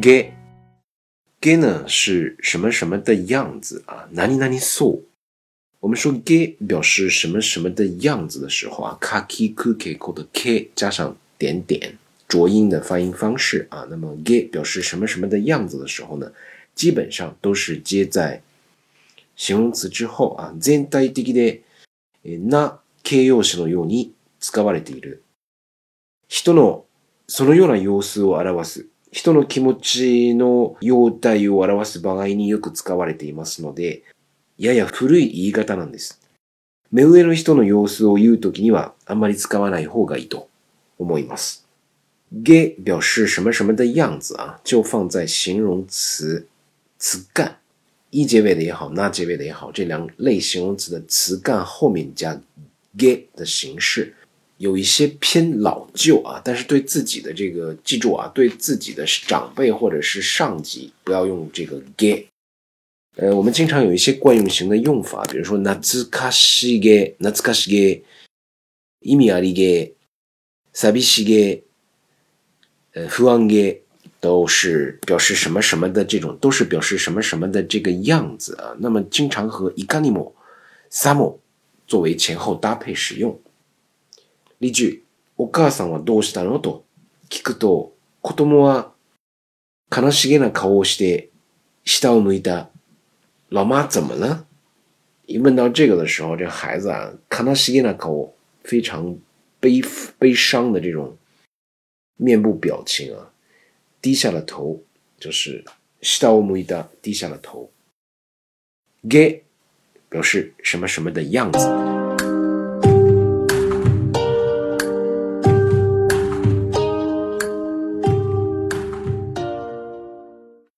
げげ呢是什么什么的样子啊？哪里哪里 so？我们说げ表示什么什么的样子的时候啊，かきくけこ的 k 加上点点浊音的发音方式啊，那么げ表示什么什么的样子的时候呢，基本上都是接在形容词之后啊。全体的でな形容詞のように使われている。人のそのような様子を表す。人の気持ちの様態を表す場合によく使われていますので、やや古い言い方なんです。目上の人の様子を言うときにはあんまり使わない方がいいと思います。给表示什么什么的样子啊，就放在形容词词干一结尾的也好，那结尾的也好，这两类形容词的词干后面加给的形式。有一些偏老旧啊，但是对自己的这个记住啊，对自己的长辈或者是上级不要用这个 get。呃，我们经常有一些惯用型的用法，比如说懐かしげ、懐かしげ、意味ありげ、寂しげ、呃不安げ，都是表示什么什么的这种，都是表示什么什么的这个样子啊。那么经常和いかにも、さも作为前后搭配使用。 例句、お母さんはどうしたの？と聞くと、子供は悲しげな顔をして下を向いた。老妈怎么了？一问到这个的时候，这孩子啊，悲しげな顔，非常悲悲伤的这种面部表情啊，低下了头，就是下を向いた，低下了头。げ表示什么什么的样子。